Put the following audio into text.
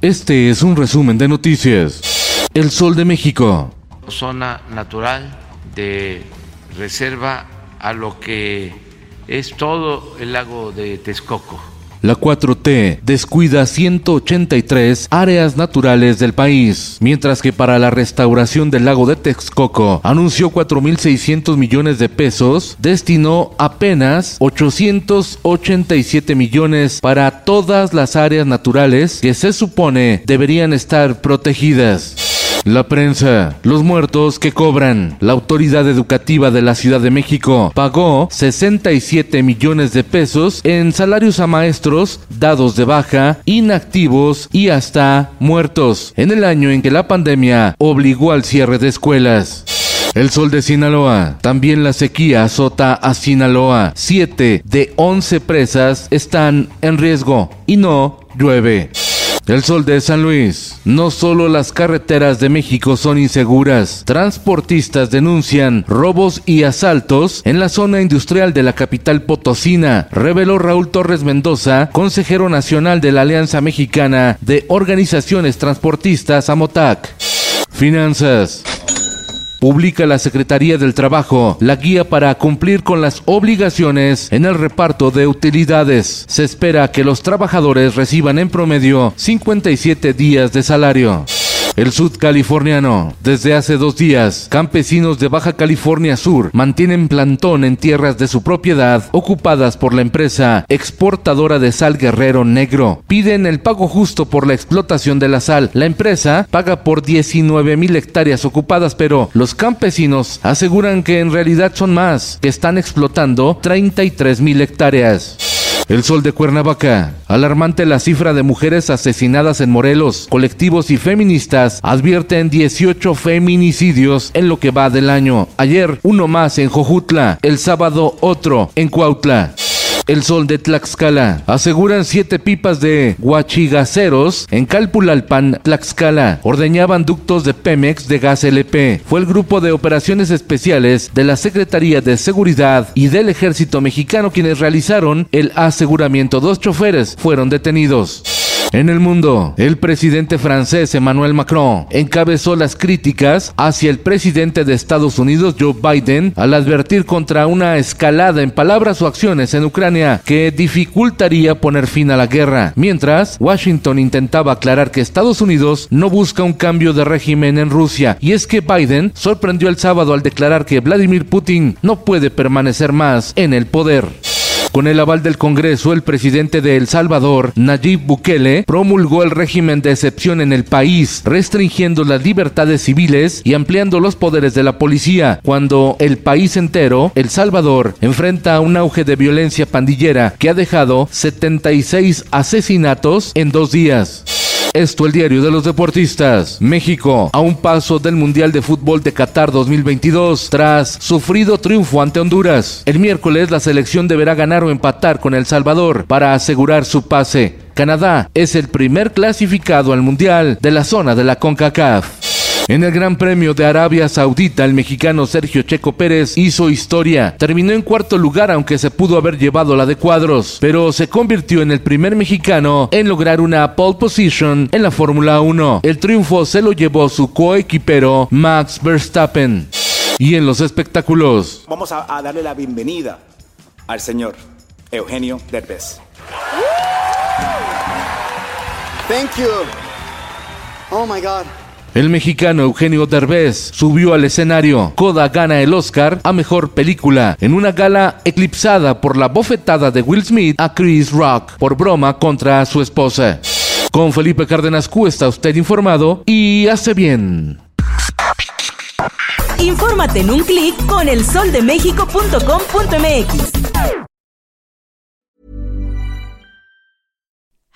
Este es un resumen de noticias. El Sol de México. Zona natural de reserva a lo que es todo el lago de Texcoco la 4T descuida 183 áreas naturales del país, mientras que para la restauración del lago de Texcoco anunció 4.600 millones de pesos, destinó apenas 887 millones para todas las áreas naturales que se supone deberían estar protegidas. La prensa, los muertos que cobran. La autoridad educativa de la Ciudad de México pagó 67 millones de pesos en salarios a maestros dados de baja, inactivos y hasta muertos en el año en que la pandemia obligó al cierre de escuelas. El sol de Sinaloa. También la sequía azota a Sinaloa. Siete de once presas están en riesgo y no llueve. El sol de San Luis. No solo las carreteras de México son inseguras. Transportistas denuncian robos y asaltos en la zona industrial de la capital potosina, reveló Raúl Torres Mendoza, consejero nacional de la Alianza Mexicana de Organizaciones Transportistas AMOTAC. Finanzas publica la Secretaría del Trabajo la guía para cumplir con las obligaciones en el reparto de utilidades. Se espera que los trabajadores reciban en promedio 57 días de salario. El sudcaliforniano. Desde hace dos días, campesinos de Baja California Sur mantienen plantón en tierras de su propiedad ocupadas por la empresa exportadora de sal Guerrero Negro. Piden el pago justo por la explotación de la sal. La empresa paga por 19 mil hectáreas ocupadas, pero los campesinos aseguran que en realidad son más, que están explotando 33 mil hectáreas. El Sol de Cuernavaca. Alarmante la cifra de mujeres asesinadas en Morelos. Colectivos y feministas advierten 18 feminicidios en lo que va del año. Ayer uno más en Jojutla. El sábado otro en Cuautla. El Sol de Tlaxcala. Aseguran siete pipas de guachigaceros en Calpulalpan, Tlaxcala. Ordeñaban ductos de Pemex de gas LP. Fue el grupo de operaciones especiales de la Secretaría de Seguridad y del Ejército Mexicano quienes realizaron el aseguramiento. Dos choferes fueron detenidos. En el mundo, el presidente francés Emmanuel Macron encabezó las críticas hacia el presidente de Estados Unidos Joe Biden al advertir contra una escalada en palabras o acciones en Ucrania que dificultaría poner fin a la guerra, mientras Washington intentaba aclarar que Estados Unidos no busca un cambio de régimen en Rusia, y es que Biden sorprendió el sábado al declarar que Vladimir Putin no puede permanecer más en el poder. Con el aval del Congreso, el presidente de El Salvador, Nayib Bukele, promulgó el régimen de excepción en el país, restringiendo las libertades civiles y ampliando los poderes de la policía, cuando el país entero, El Salvador, enfrenta un auge de violencia pandillera que ha dejado 76 asesinatos en dos días. Esto el diario de los deportistas. México a un paso del Mundial de Fútbol de Qatar 2022 tras sufrido triunfo ante Honduras. El miércoles la selección deberá ganar o empatar con El Salvador para asegurar su pase. Canadá es el primer clasificado al Mundial de la zona de la CONCACAF. En el Gran Premio de Arabia Saudita, el mexicano Sergio Checo Pérez hizo historia. Terminó en cuarto lugar, aunque se pudo haber llevado la de cuadros, pero se convirtió en el primer mexicano en lograr una pole position en la Fórmula 1. El triunfo se lo llevó su coequipero Max Verstappen. Y en los espectáculos. Vamos a, a darle la bienvenida al señor Eugenio Derbez. Thank you. Oh my God. El mexicano Eugenio Derbez subió al escenario. Coda gana el Oscar a mejor película en una gala eclipsada por la bofetada de Will Smith a Chris Rock por broma contra su esposa. Con Felipe Cárdenas Q está usted informado y hace bien. Infórmate en un clic con elsoldemexico.com.mx.